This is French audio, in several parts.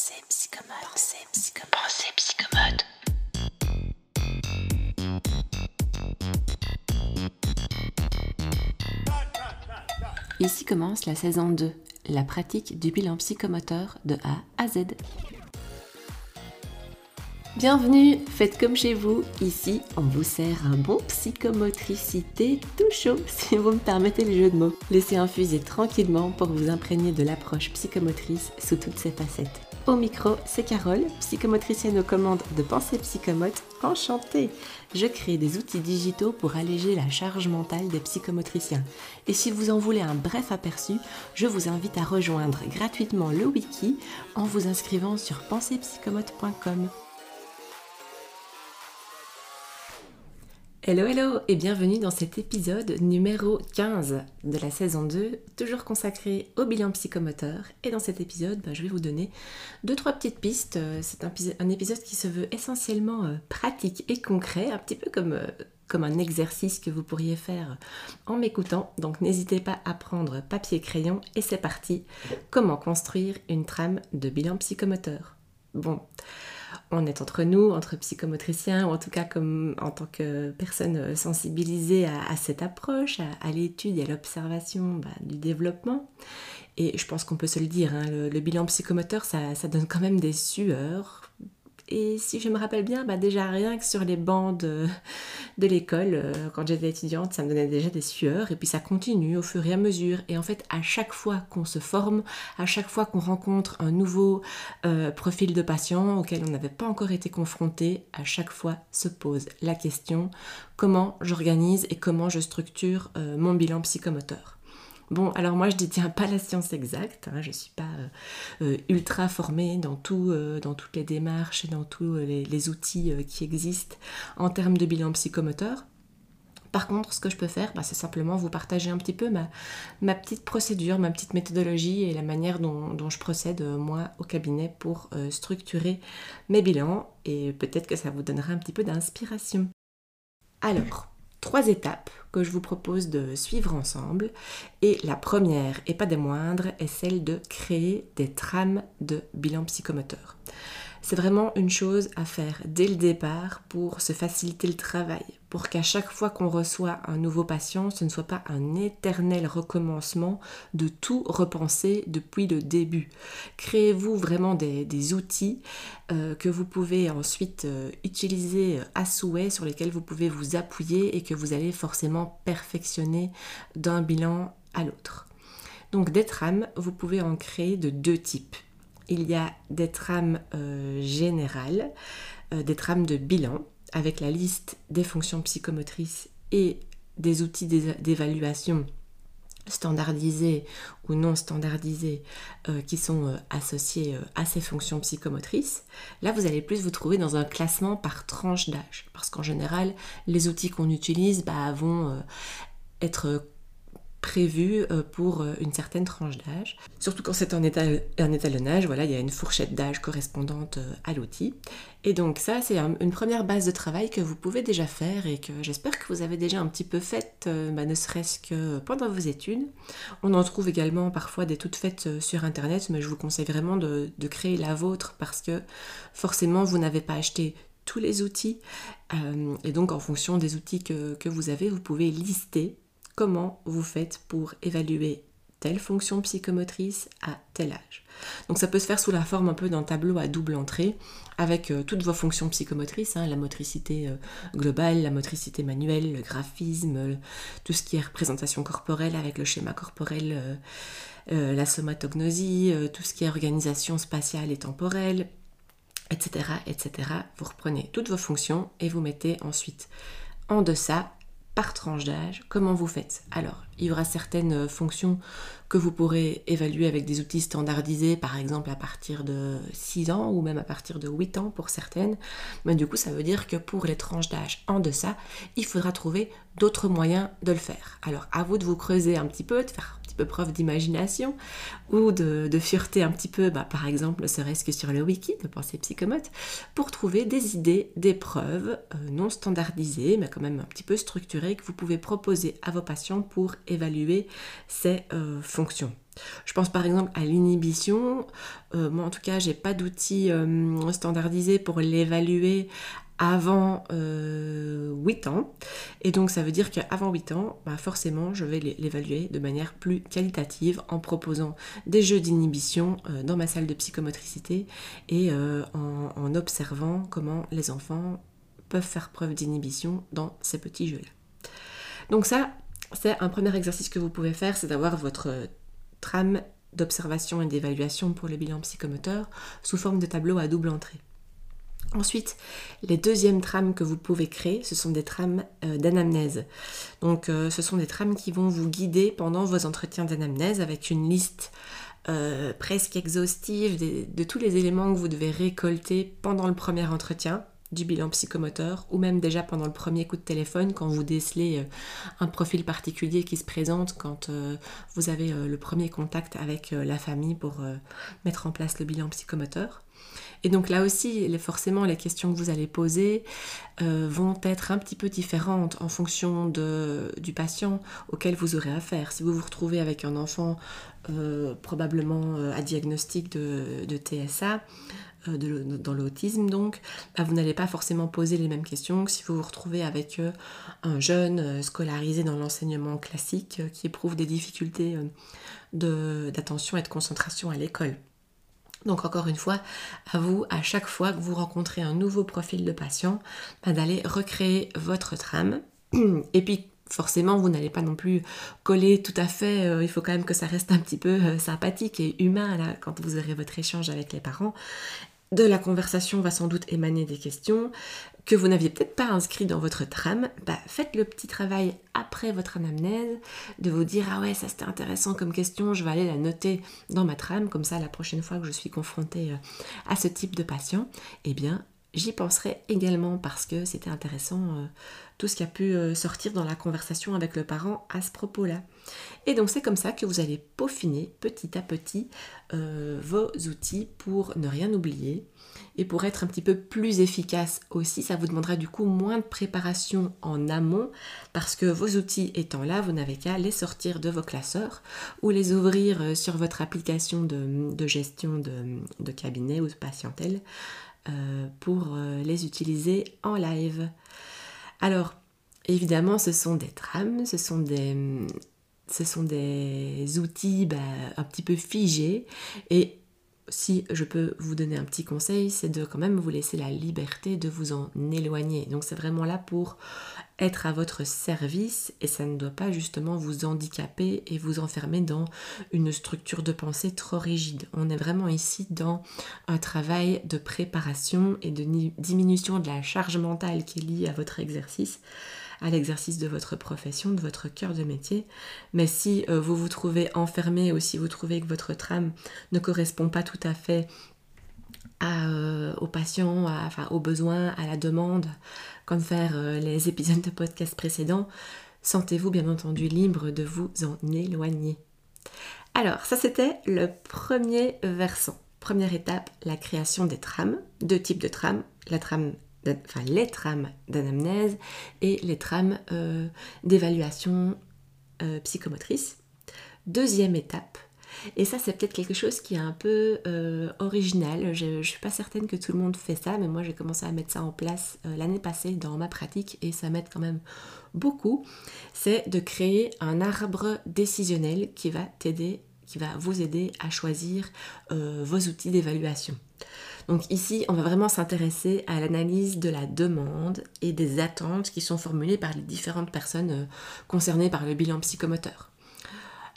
Pensée psychomote. Pensée psychomote. Pensée psychomote. Ici commence la saison 2, la pratique du bilan psychomoteur de A à Z. Bienvenue, faites comme chez vous. Ici, on vous sert un bon psychomotricité tout chaud, si vous me permettez le jeu de mots. Laissez infuser tranquillement pour vous imprégner de l'approche psychomotrice sous toutes ses facettes. Au micro, c'est Carole, psychomotricienne aux commandes de Pensée Psychomote. Enchantée Je crée des outils digitaux pour alléger la charge mentale des psychomotriciens. Et si vous en voulez un bref aperçu, je vous invite à rejoindre gratuitement le wiki en vous inscrivant sur pensepsychomote.com. Hello hello et bienvenue dans cet épisode numéro 15 de la saison 2, toujours consacré au bilan psychomoteur. Et dans cet épisode, bah, je vais vous donner deux trois petites pistes. Euh, c'est un, épisode qui se veut essentiellement euh, pratique et concret, un petit peu comme, euh, comme un exercice que vous pourriez faire en m'écoutant. Donc n'hésitez pas à prendre papier crayon et c'est parti. Comment construire une trame de bilan psychomoteur? Bon on est entre nous, entre psychomotriciens, ou en tout cas comme en tant que personne sensibilisée à, cette approche, à, l'étude et à l'observation bah, du développement. Et je pense qu'on peut se le dire, hein, le, bilan psychomoteur, ça, donne quand même des sueurs, et si je me rappelle bien, bah déjà rien que sur les bancs de, l'école, euh, quand j'étais étudiante, ça me donnait déjà des sueurs. Et puis ça continue au fur et à mesure. Et en fait, à chaque fois qu'on se forme, à chaque fois qu'on rencontre un nouveau euh, profil de patient auquel on n'avait pas encore été confronté, à chaque fois se pose la question comment j'organise et comment je structure euh, mon bilan psychomoteur. Bon, alors moi je détiens pas la science exacte, hein, je ne suis pas euh, euh, ultra formée dans, tout, euh, toutes les démarches et dans tous les, outils qui existent en termes de bilan psychomoteur. Par contre, ce que je peux faire, bah, c'est simplement vous partager un petit peu ma, ma, petite procédure, ma petite méthodologie et la manière dont, dont je procède moi au cabinet pour structurer mes bilans et peut-être que ça vous donnera un petit peu d'inspiration. Alors, trois étapes que je vous propose de suivre ensemble. Et la première, et pas des moindres, est celle de créer des trames de bilan psychomoteur. C'est vraiment une chose à faire dès le départ pour se faciliter le travail, pour qu'à chaque fois qu'on reçoit un nouveau patient, ce ne soit pas un éternel recommencement de tout repenser depuis le début. Créez-vous vraiment des, outils euh, que vous pouvez ensuite euh, utiliser à souhait, sur lesquels vous pouvez vous appuyer et que vous allez forcément perfectionner d'un bilan à l'autre. Donc des trames, vous pouvez en créer de deux types il y a des trames euh, générales, euh, des trames de bilan avec la liste des fonctions psychomotrices et des outils d'évaluation standardisés ou non standardisés euh, qui sont associés à ces fonctions psychomotrices. Là, vous allez plus vous trouver dans un classement par tranche d'âge, parce qu'en général, les outils qu'on utilise bah, vont être prévu euh, pour euh, une certaine tranche d'âge. Surtout quand c'est un, étalonnage, voilà, il y a une fourchette d'âge correspondante euh, à l'outil. Et donc ça, c'est une première base de travail que vous pouvez déjà faire et que j'espère que vous avez déjà un petit peu faite, bah, ne serait-ce que pendant vos études. On en trouve également parfois des toutes faites sur Internet, mais je vous conseille vraiment de, créer la vôtre parce que forcément, vous n'avez pas acheté tous les outils. et donc, en fonction des outils que, que vous avez, vous pouvez lister comment vous faites pour évaluer telle fonction psychomotrice à tel âge. Donc ça peut se faire sous la forme un peu d'un tableau à double entrée avec euh, toutes vos fonctions psychomotrices, hein, la motricité euh, globale, la motricité manuelle, le graphisme, tout ce qui est représentation corporelle avec le schéma corporel, euh, la somatognosie, tout ce qui est organisation spatiale et temporelle, etc., etc. Vous reprenez toutes vos fonctions et vous mettez ensuite en deçà par tranche d'âge, comment vous faites Alors, il y aura certaines euh, fonctions que vous pourrez évaluer avec des outils standardisés, par exemple à partir de 6 ans ou même à partir de 8 ans pour certaines. Mais du coup, ça veut dire que pour les tranches d'âge en deçà, il faudra trouver d'autres moyens de le faire. Alors, à vous de vous creuser un petit peu, de faire peu preuve d'imagination ou de, de, fureté un petit peu, bah, par exemple, ne serait-ce que sur le wiki de Pensée Psychomote, pour trouver des idées, des preuves euh, non standardisées, mais quand même un petit peu structurées, que vous pouvez proposer à vos patients pour évaluer ces euh, fonctions. Je pense par exemple à l'inhibition. Euh, moi en tout cas, j'ai pas d'outil euh, standardisé pour l'évaluer avant 8 euh, ans. Et donc ça veut dire qu'avant 8 ans, bah, forcément, je vais l'évaluer de manière plus qualitative en proposant des jeux d'inhibition dans ma salle de psychomotricité et en observant comment les enfants peuvent faire preuve d'inhibition dans ces petits jeux-là. Donc ça, c'est un premier exercice que vous pouvez faire, c'est d'avoir votre trame d'observation et d'évaluation pour le bilan psychomoteur sous forme de tableau à double entrée. Ensuite, les deuxièmes trames que vous pouvez créer, ce sont des trames euh, d'anamnèse. Donc, euh, ce sont des trames qui vont vous guider pendant vos entretiens d'anamnèse avec une liste euh, presque exhaustive de, tous les éléments que vous devez récolter pendant le premier entretien du bilan psychomoteur ou même déjà pendant le premier coup de téléphone quand vous décelez euh, un profil particulier qui se présente quand euh, vous avez euh, le premier contact avec la famille pour mettre en place le bilan psychomoteur. Et donc là aussi, forcément, les questions que vous allez poser vont être un petit peu différentes en fonction du patient auquel vous aurez affaire. Si vous vous retrouvez avec un enfant probablement à diagnostic de, TSA, euh, dans l'autisme donc, bah, vous n'allez pas forcément poser les mêmes questions que si vous vous retrouvez avec euh, un jeune euh, scolarisé dans l'enseignement classique qui éprouve des difficultés d'attention et de concentration à l'école. Donc encore une fois, à vous, à chaque fois que vous rencontrez un nouveau profil de patient, bah, d'aller recréer votre trame. Et puis forcément, vous n'allez pas non plus coller tout à fait. il faut quand même que ça reste un petit peu sympathique et humain là, quand vous aurez votre échange avec les parents de la conversation va sans doute émaner des questions que vous n'aviez peut-être pas inscrites dans votre trame, bah, faites le petit travail après votre anamnèse de vous dire ah ouais ça c'était intéressant comme question, je vais aller la noter dans ma trame, comme ça la prochaine fois que je suis confrontée euh, à ce type de patient, eh bien j'y penserai également parce que c'était intéressant euh, tout ce qui a pu euh, sortir dans la conversation avec le parent à ce propos-là. Et donc c'est comme ça que vous allez peaufiner petit à petit vos outils pour ne rien oublier et pour être un petit peu plus efficace aussi. Ça vous demandera du coup moins de préparation en amont parce que vos outils étant là, vous n'avez qu'à les sortir de vos classeurs ou les ouvrir euh, sur votre application de, gestion de, cabinet ou de patientèle pour les utiliser en live. Alors, évidemment, ce sont des trames, ce sont des, ce sont des outils bah, un petit peu figés et si je peux vous donner un petit conseil, c'est de quand même vous laisser la liberté de vous en éloigner. Donc c'est vraiment là pour être à votre service et ça ne doit pas justement vous handicaper et vous enfermer dans une structure de pensée trop rigide. On est vraiment ici dans un travail de préparation et de diminution de la charge mentale qui est liée à votre exercice à l'exercice de votre profession, de votre cœur de métier. Mais si euh, vous vous trouvez enfermé ou si vous trouvez que votre trame ne correspond pas tout à fait euh, aux patients, enfin, aux besoins, à la demande, comme faire euh, les épisodes de podcast précédents, sentez-vous bien entendu libre de vous en éloigner. Alors, ça c'était le premier versant. Première étape, la création des trames. Deux types de trames. La trame, enfin les trames d'anamnèse et les trames euh, d'évaluation psychomotrice. Deuxième étape, et ça, c'est peut-être quelque chose qui est un peu euh, original. Je ne suis pas certaine que tout le monde fait ça, mais moi j'ai commencé à mettre ça en place euh, l'année passée dans ma pratique et ça m'aide quand même beaucoup. C'est de créer un arbre décisionnel qui va t'aider, qui va vous aider à choisir euh, vos outils d'évaluation. Donc ici, on va vraiment s'intéresser à l'analyse de la demande et des attentes qui sont formulées par les différentes personnes concernées par le bilan psychomoteur.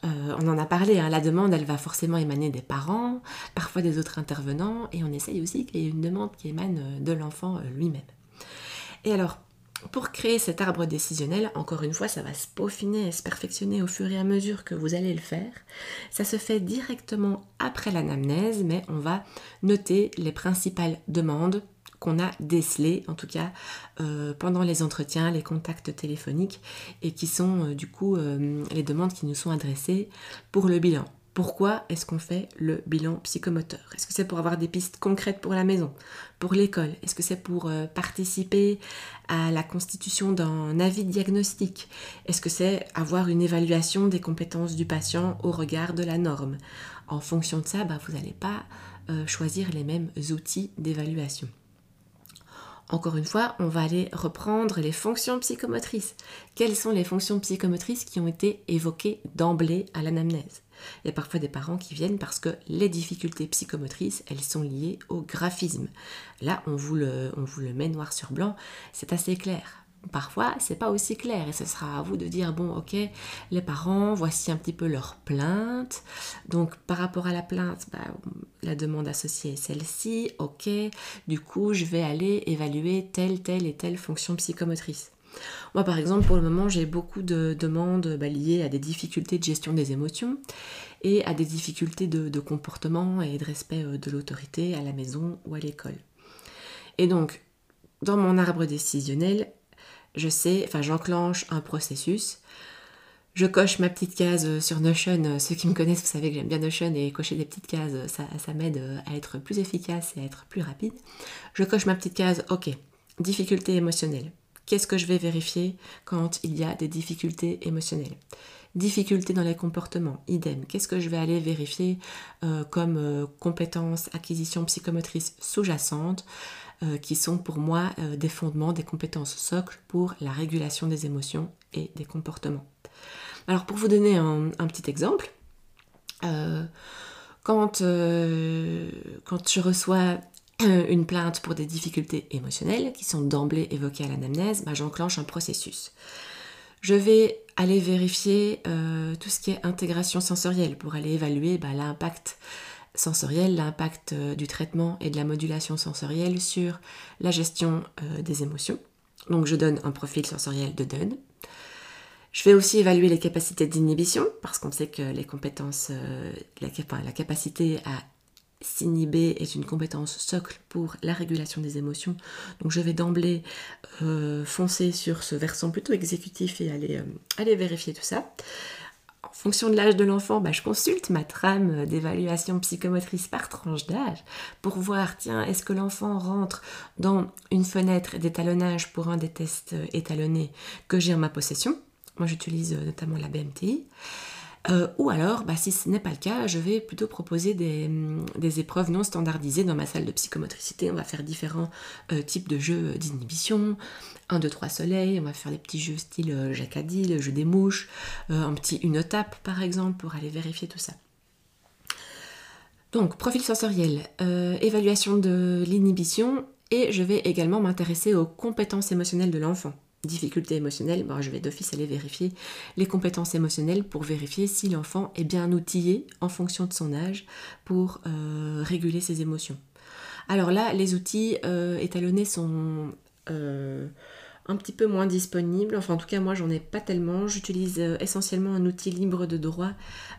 Euh, on en a parlé, hein, la demande, elle va forcément émaner des parents, parfois des autres intervenants, et on essaye aussi qu'il y ait une demande qui émane euh, de l'enfant euh, lui-même. Et alors, pour créer cet arbre décisionnel, encore une fois, ça va se peaufiner et se perfectionner au fur et à mesure que vous allez le faire. Ça se fait directement après l'anamnèse, mais on va noter les principales demandes qu'on a décelé, en tout cas euh, pendant les entretiens, les contacts téléphoniques, et qui sont euh, du coup euh, les demandes qui nous sont adressées pour le bilan. Pourquoi est-ce qu'on fait le bilan psychomoteur? Est-ce que c'est pour avoir des pistes concrètes pour la maison, pour l'école? Est-ce que c'est pour euh, participer à la constitution d'un avis diagnostique? Est-ce que c'est avoir une évaluation des compétences du patient au regard de la norme? En fonction de ça, bah, vous n'allez pas euh, choisir les mêmes outils d'évaluation. Encore une fois, on va aller reprendre les fonctions psychomotrices. Quelles sont les fonctions psychomotrices qui ont été évoquées d'emblée à l'anamnèse? Il y a parfois des parents qui viennent parce que les difficultés psychomotrices, elles sont liées au graphisme. Là, on vous le, met noir sur blanc, c'est assez clair. Parfois, c'est pas aussi clair et ce sera à vous de dire bon, ok, les parents, voici un petit peu leur plainte. Donc, par rapport à la plainte, bah, la demande associée est celle-ci, ok. Du coup, je vais aller évaluer telle, telle et telle fonction psychomotrice. Moi, par exemple, pour le moment, j'ai beaucoup de demandes bah, liées à des difficultés de gestion des émotions et à des difficultés de, comportement et de respect euh, de l'autorité à la maison ou à l'école. Et donc, dans mon arbre décisionnel, je sais, enfin j'enclenche un processus. Je coche ma petite case sur Notion. Ceux qui me connaissent, vous savez que j'aime bien Notion et cocher des petites cases, ça, ça m'aide à être plus efficace et à être plus rapide. Je coche ma petite case, ok, difficulté émotionnelle. Qu'est-ce que je vais vérifier quand il y a des difficultés émotionnelles Difficultés dans les comportements, idem. Qu'est-ce que je vais aller vérifier euh, comme euh, compétences, acquisition psychomotrice sous-jacente euh, qui sont pour moi des fondements, des compétences socles pour la régulation des émotions et des comportements. Alors pour vous donner un, petit exemple, quand, quand je reçois une plainte pour des difficultés émotionnelles qui sont d'emblée évoquées à l'anamnèse, bah, j'enclenche un processus. Je vais aller vérifier tout ce qui est intégration sensorielle pour aller évaluer bah, l'impact sensorielle, l'impact euh, du traitement et de la modulation sensorielle sur la gestion euh, des émotions. Donc je donne un profil sensoriel de Dunn. Je vais aussi évaluer les capacités d'inhibition, parce qu'on sait que les compétences, euh, la, la, capacité à s'inhiber est une compétence socle pour la régulation des émotions. Donc je vais d'emblée foncer sur ce versant plutôt exécutif et aller, aller vérifier tout ça en fonction de l'âge de l'enfant, bah, je consulte ma trame d'évaluation psychomotrice par tranche d'âge pour voir, tiens, est-ce que l'enfant rentre dans une fenêtre d'étalonnage pour un des tests étalonnés que j'ai en ma possession. Moi, j'utilise euh, notamment la BMTI. Euh, ou alors, bah, si ce n'est pas le cas, je vais plutôt proposer des, hum, épreuves non standardisées dans ma salle de psychomotricité. On va faire différents euh, types de jeux d'inhibition. 1, 2, 3 soleils, on va faire des petits jeux style euh, Jacadi, le jeu des mouches, un petit une tape par exemple pour aller vérifier tout ça. Donc, profil sensoriel, évaluation de l'inhibition et je vais également m'intéresser aux compétences émotionnelles de l'enfant difficultés émotionnelles, je vais d'office aller vérifier les compétences émotionnelles pour vérifier si l'enfant est bien outillé en fonction de son âge pour euh, réguler ses émotions. Alors là, les outils euh, étalonnés sont euh, un petit peu moins disponibles. Enfin, en tout cas, moi, j'en ai pas tellement. J'utilise essentiellement un outil libre de droit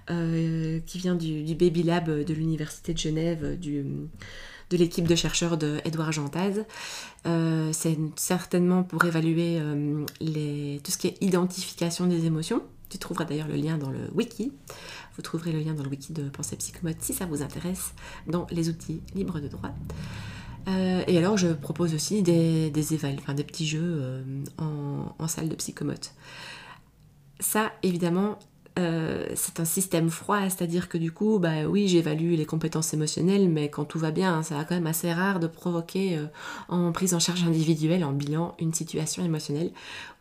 qui vient du, du, Baby Lab de l'Université de Genève, du de l'équipe de chercheurs de Edouard Jantaz. Euh, c'est certainement pour évaluer euh, les, tout ce qui est identification des émotions. Tu trouveras d'ailleurs le lien dans le wiki. Vous trouverez le lien dans le wiki de Pensée Psychomote si ça vous intéresse dans les outils libres de droit. Euh, et alors je propose aussi des, des, des petits jeux en, en, salle de psychomote. Ça, évidemment, euh, c'est un système froid, c'est-à-dire que du coup, bah oui, j'évalue les compétences émotionnelles, mais quand tout va bien, ça va quand même assez rare de provoquer euh, en prise en charge individuelle, en bilan, une situation émotionnelle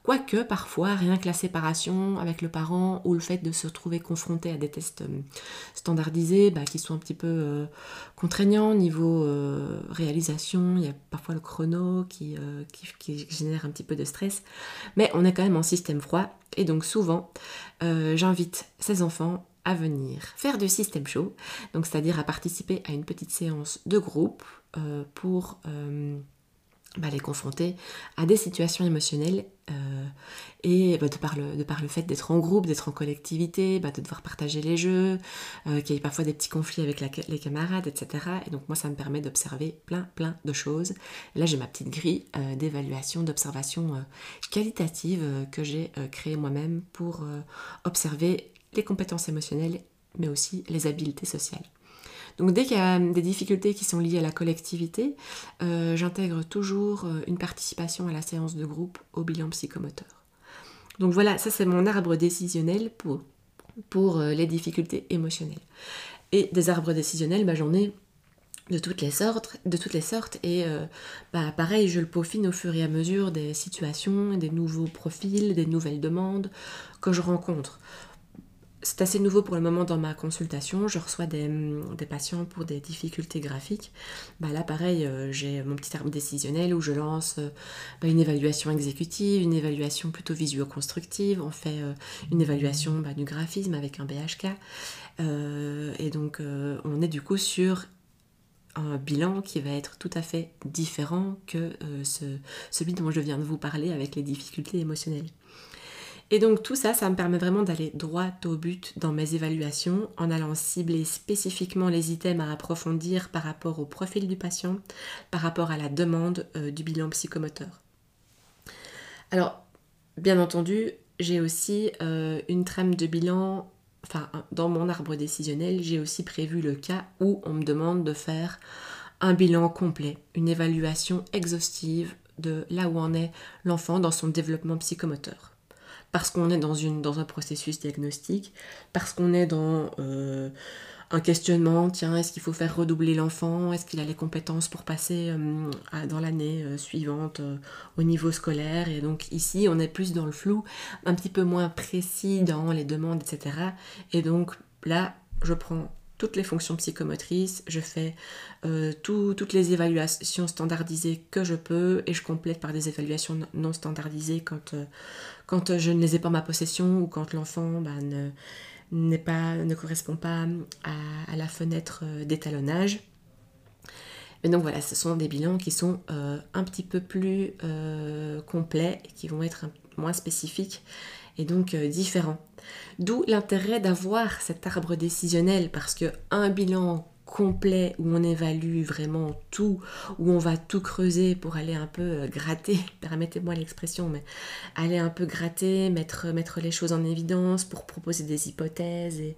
Quoique parfois, rien que la séparation avec le parent ou le fait de se retrouver confronté à des tests euh, standardisés bah, qui sont un petit peu euh, contraignants niveau euh, réalisation, il y a parfois le chrono qui, génère un petit peu de stress, mais on est quand même en système froid et donc souvent j'invite ces enfants à venir faire du système chaud, donc c'est-à-dire à participer à une petite séance de groupe pour bah, les confronter à des situations émotionnelles euh, et bah, de, par le, de, par le, fait d'être en groupe, d'être en collectivité, bah, de devoir partager les jeux, euh, qu'il y ait parfois des petits conflits avec les camarades, etc. Et donc moi ça me permet d'observer plein plein de choses. là j'ai ma petite grille euh, d'évaluation, d'observation qualitative que j'ai créée moi-même pour observer les compétences émotionnelles mais aussi les habiletés sociales. Donc dès qu'il y a des difficultés qui sont liées à la collectivité, j'intègre toujours une participation à la séance de groupe au bilan psychomoteur. Donc voilà, ça c'est mon arbre décisionnel pour, pour les difficultés émotionnelles. Et des arbres décisionnels, bah, j'en ai de toutes les sortes, de toutes les sortes et euh, bah, pareil, je le peaufine au fur et à mesure des situations, des nouveaux profils, des nouvelles demandes que je rencontre. C'est assez nouveau pour le moment dans ma consultation. Je reçois des, patients pour des difficultés graphiques. Bah là, pareil, euh, j'ai mon petit arbre décisionnel où je lance euh, bah, une évaluation exécutive, une évaluation plutôt visuo-constructive. On fait une évaluation du graphisme avec un BHK. et donc, on est du coup sur un bilan qui va être tout à fait différent que euh, ce, celui dont je viens de vous parler avec les difficultés émotionnelles. Et donc tout ça, ça me permet vraiment d'aller droit au but dans mes évaluations en allant cibler spécifiquement les items à approfondir par rapport au profil du patient, par rapport à la demande euh, du bilan psychomoteur. Alors, bien entendu, j'ai aussi euh, une trame de bilan enfin, dans mon arbre décisionnel, j'ai aussi prévu le cas où on me demande de faire un bilan complet, une évaluation exhaustive de là où en est l'enfant dans son développement psychomoteur. Parce qu'on est dans, un processus diagnostique, parce qu'on est dans euh, un questionnement, tiens, est-ce qu'il faut faire redoubler l'enfant? Est-ce qu'il a les compétences pour passer euh, dans l'année euh, suivante au niveau scolaire? Et donc ici, on est plus dans le flou, un petit peu moins précis dans les demandes, etc. Et donc là, je prends toutes les fonctions psychomotrices, je fais toutes les évaluations standardisées que je peux et je complète par des évaluations non standardisées quand, quand je ne les ai pas en ma possession ou quand l'enfant bah, ne ne correspond pas à, la fenêtre euh, d'étalonnage. Mais donc voilà, ce sont des bilans qui sont euh, un petit peu plus euh, complets et qui vont être moins spécifiques et donc différents. D'où l'intérêt d'avoir cet arbre décisionnel parce que un bilan complet où on évalue vraiment tout, où on va tout creuser pour aller un peu euh, gratter, permettez-moi l'expression, mais aller un peu gratter, mettre, mettre les choses en évidence pour proposer des hypothèses et,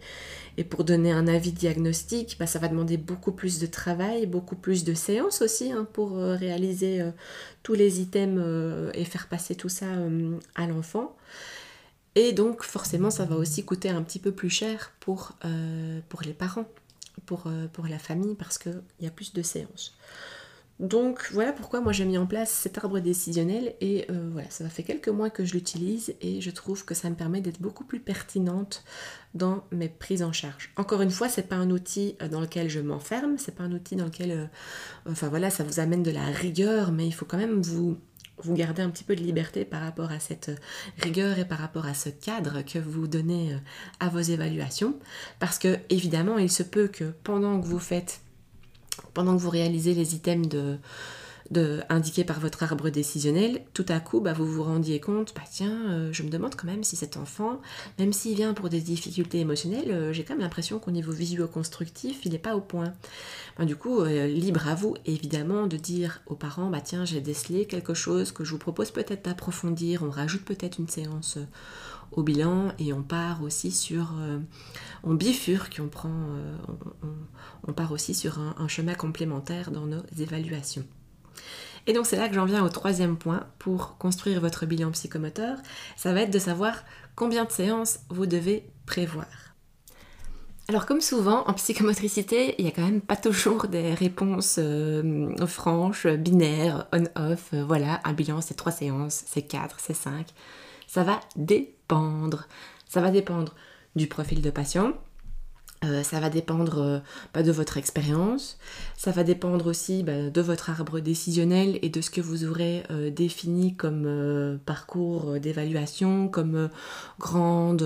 et pour donner un avis diagnostique, bah, ça va demander beaucoup plus de travail, beaucoup plus de séances aussi hein, pour euh, réaliser euh, tous les items et faire passer tout ça à l'enfant. Et donc forcément ça va aussi coûter un petit peu plus cher pour, pour les parents pour, euh, pour la famille parce qu'il y a plus de séances. Donc voilà pourquoi moi j'ai mis en place cet arbre décisionnel et euh, voilà, ça fait quelques mois que je l'utilise et je trouve que ça me permet d'être beaucoup plus pertinente dans mes prises en charge. Encore une fois, c'est pas un outil euh, dans lequel je m'enferme, c'est pas un outil dans lequel enfin voilà, ça vous amène de la rigueur, mais il faut quand même vous vous gardez un petit peu de liberté par rapport à cette rigueur et par rapport à ce cadre que vous donnez euh, à vos évaluations. Parce que évidemment, il se peut que pendant que vous faites, pendant que vous réalisez les items de, indiqué par votre arbre décisionnel, tout à coup, bah, vous vous rendiez compte, bah tiens, euh, je me demande quand même si cet enfant, même s'il vient pour des difficultés émotionnelles, euh, j'ai quand même l'impression qu'au niveau visuo-constructif, il n'est pas au point. Bah, du coup, euh, libre à vous, évidemment, de dire aux parents, bah tiens, j'ai décelé quelque chose que je vous propose peut-être d'approfondir, on rajoute peut-être une séance au bilan et on part aussi sur, on bifurque, on prend, on, part aussi sur un chemin complémentaire dans nos évaluations. Et donc c'est là que j'en viens au troisième point pour construire votre bilan psychomoteur. Ça va être de savoir combien de séances vous devez prévoir. Alors comme souvent en psychomotricité, il n'y a quand même pas toujours des réponses euh, franches, binaires, on-off. Euh, voilà, un bilan c'est trois séances, c'est quatre, c'est cinq. Ça va dépendre. Ça va dépendre du profil de patient, euh, ça va dépendre euh, bah, de votre expérience, ça va dépendre aussi bah, de votre arbre décisionnel et de ce que vous aurez euh, défini comme parcours d'évaluation, comme grande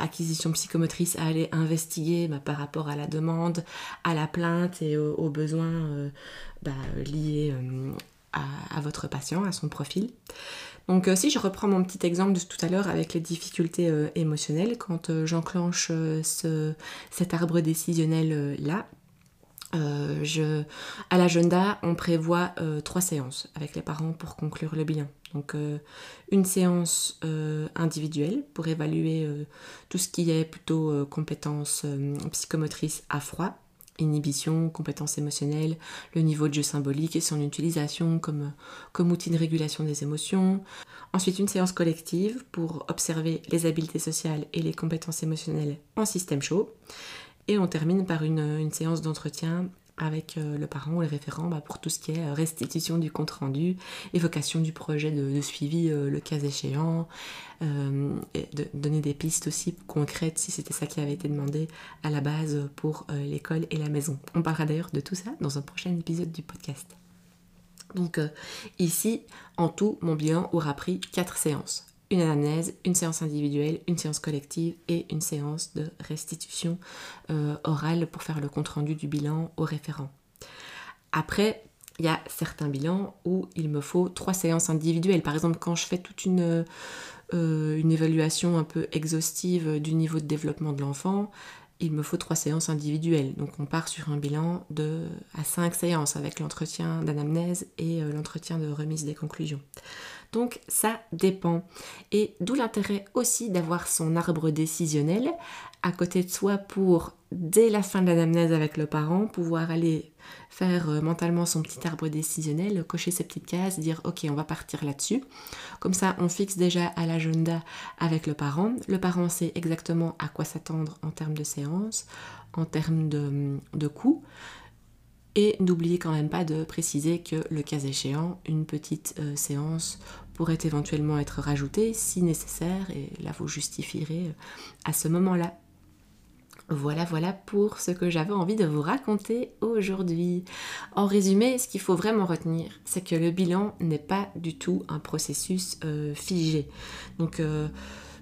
acquisition psychomotrice à aller investiguer bah, par rapport à la demande, à la plainte et aux, besoins liés à, votre patient, à son profil. Donc euh, si je reprends mon petit exemple de tout à l'heure avec les difficultés euh, émotionnelles, quand euh, j'enclenche cet arbre décisionnel là, à l'agenda, on prévoit trois séances avec les parents pour conclure le bilan. Donc une séance individuelle pour évaluer tout ce qui est plutôt compétences psychomotrices à froid, inhibition, compétences émotionnelles, le niveau de jeu symbolique et son utilisation comme, comme outil de régulation des émotions. Ensuite une séance collective pour observer les habiletés sociales et les compétences émotionnelles en système chaud. Et on termine par une, séance d'entretien avec euh, le parent ou le référent bah, pour tout ce qui est euh, restitution du compte rendu, évocation du projet de, suivi euh, le cas échéant, et de donner des pistes aussi concrètes si c'était ça qui avait été demandé à la base pour l'école et la maison. On parlera d'ailleurs de tout ça dans un prochain épisode du podcast. Donc ici, en tout, mon bilan aura pris 4 séances une anamnèse, une séance individuelle, une séance collective et une séance de restitution euh, orale pour faire le compte-rendu du bilan au référent. Après, il y a certains bilans où il me faut trois séances individuelles. Par exemple, quand je fais toute une, euh, une évaluation un peu exhaustive du niveau de développement de l'enfant, il me faut trois séances individuelles. Donc on part sur un bilan de à cinq séances avec l'entretien d'anamnèse et euh, l'entretien de remise des conclusions. Donc ça dépend. Et d'où l'intérêt aussi d'avoir son arbre décisionnel à côté de soi pour, dès la fin de l'anamnèse avec le parent, pouvoir aller faire euh, mentalement son petit arbre décisionnel, cocher ses petites cases, dire ok on va partir là-dessus. Comme ça on fixe déjà à l'agenda avec le parent. Le parent sait exactement à quoi s'attendre en termes de séance, en termes de, de coûts. Et n'oubliez quand même pas de préciser que le cas échéant, une petite euh, séance pourrait éventuellement être rajoutée si nécessaire, et là vous justifierez euh, à ce moment-là. Voilà, voilà pour ce que j'avais envie de vous raconter aujourd'hui. En résumé, ce qu'il faut vraiment retenir, c'est que le bilan n'est pas du tout un processus euh, figé. Donc,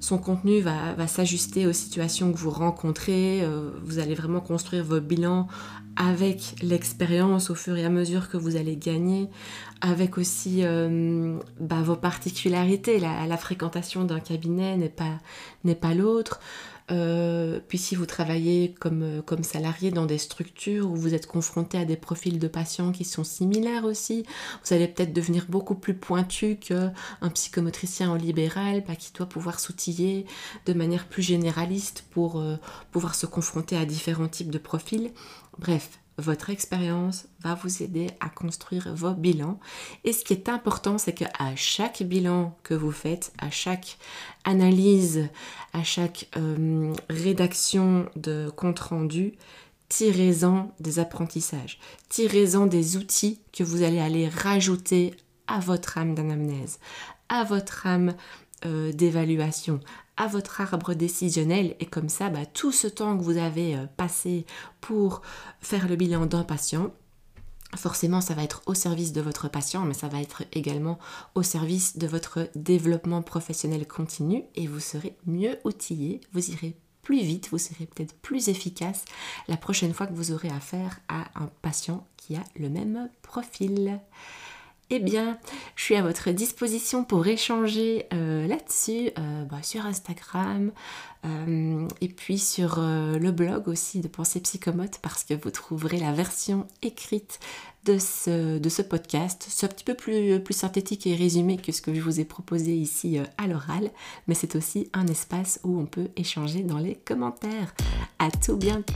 son contenu va, s'ajuster aux situations que vous rencontrez. vous allez vraiment construire vos bilans avec l'expérience au fur et à mesure que vous allez gagner, avec aussi euh, bah, vos particularités. La, fréquentation d'un cabinet n'est pas l'autre. Euh, puis si vous travaillez comme, comme salarié dans des structures où vous êtes confronté à des profils de patients qui sont similaires aussi, vous allez peut-être devenir beaucoup plus pointu qu'un psychomotricien en libéral bah, qui doit pouvoir s'outiller de manière plus généraliste pour euh, pouvoir se confronter à différents types de profils. Bref, votre expérience va vous aider à construire vos bilans. Et ce qui est important, c'est qu'à chaque bilan que vous faites, à chaque analyse, à chaque euh, rédaction de compte rendu, tirez-en des apprentissages, tirez-en des outils que vous allez aller rajouter à votre âme d'anamnèse, à votre âme euh, d'évaluation, à votre arbre décisionnel. Et comme ça, bah, tout ce temps que vous avez euh, passé pour faire le bilan d'un patient, Forcément, ça va être au service de votre patient, mais ça va être également au service de votre développement professionnel continu. Et vous serez mieux outillé, vous irez plus vite, vous serez peut-être plus efficace la prochaine fois que vous aurez affaire à un patient qui a le même profil. Eh bien, je suis à votre disposition pour échanger euh, là-dessus euh, bah, sur Instagram euh, et puis sur le blog aussi de Pensée Psychomote parce que vous trouverez la version écrite de ce, podcast. C'est un petit peu plus, plus synthétique et résumé que ce que je vous ai proposé ici à l'oral, mais c'est aussi un espace où on peut échanger dans les commentaires. À tout bientôt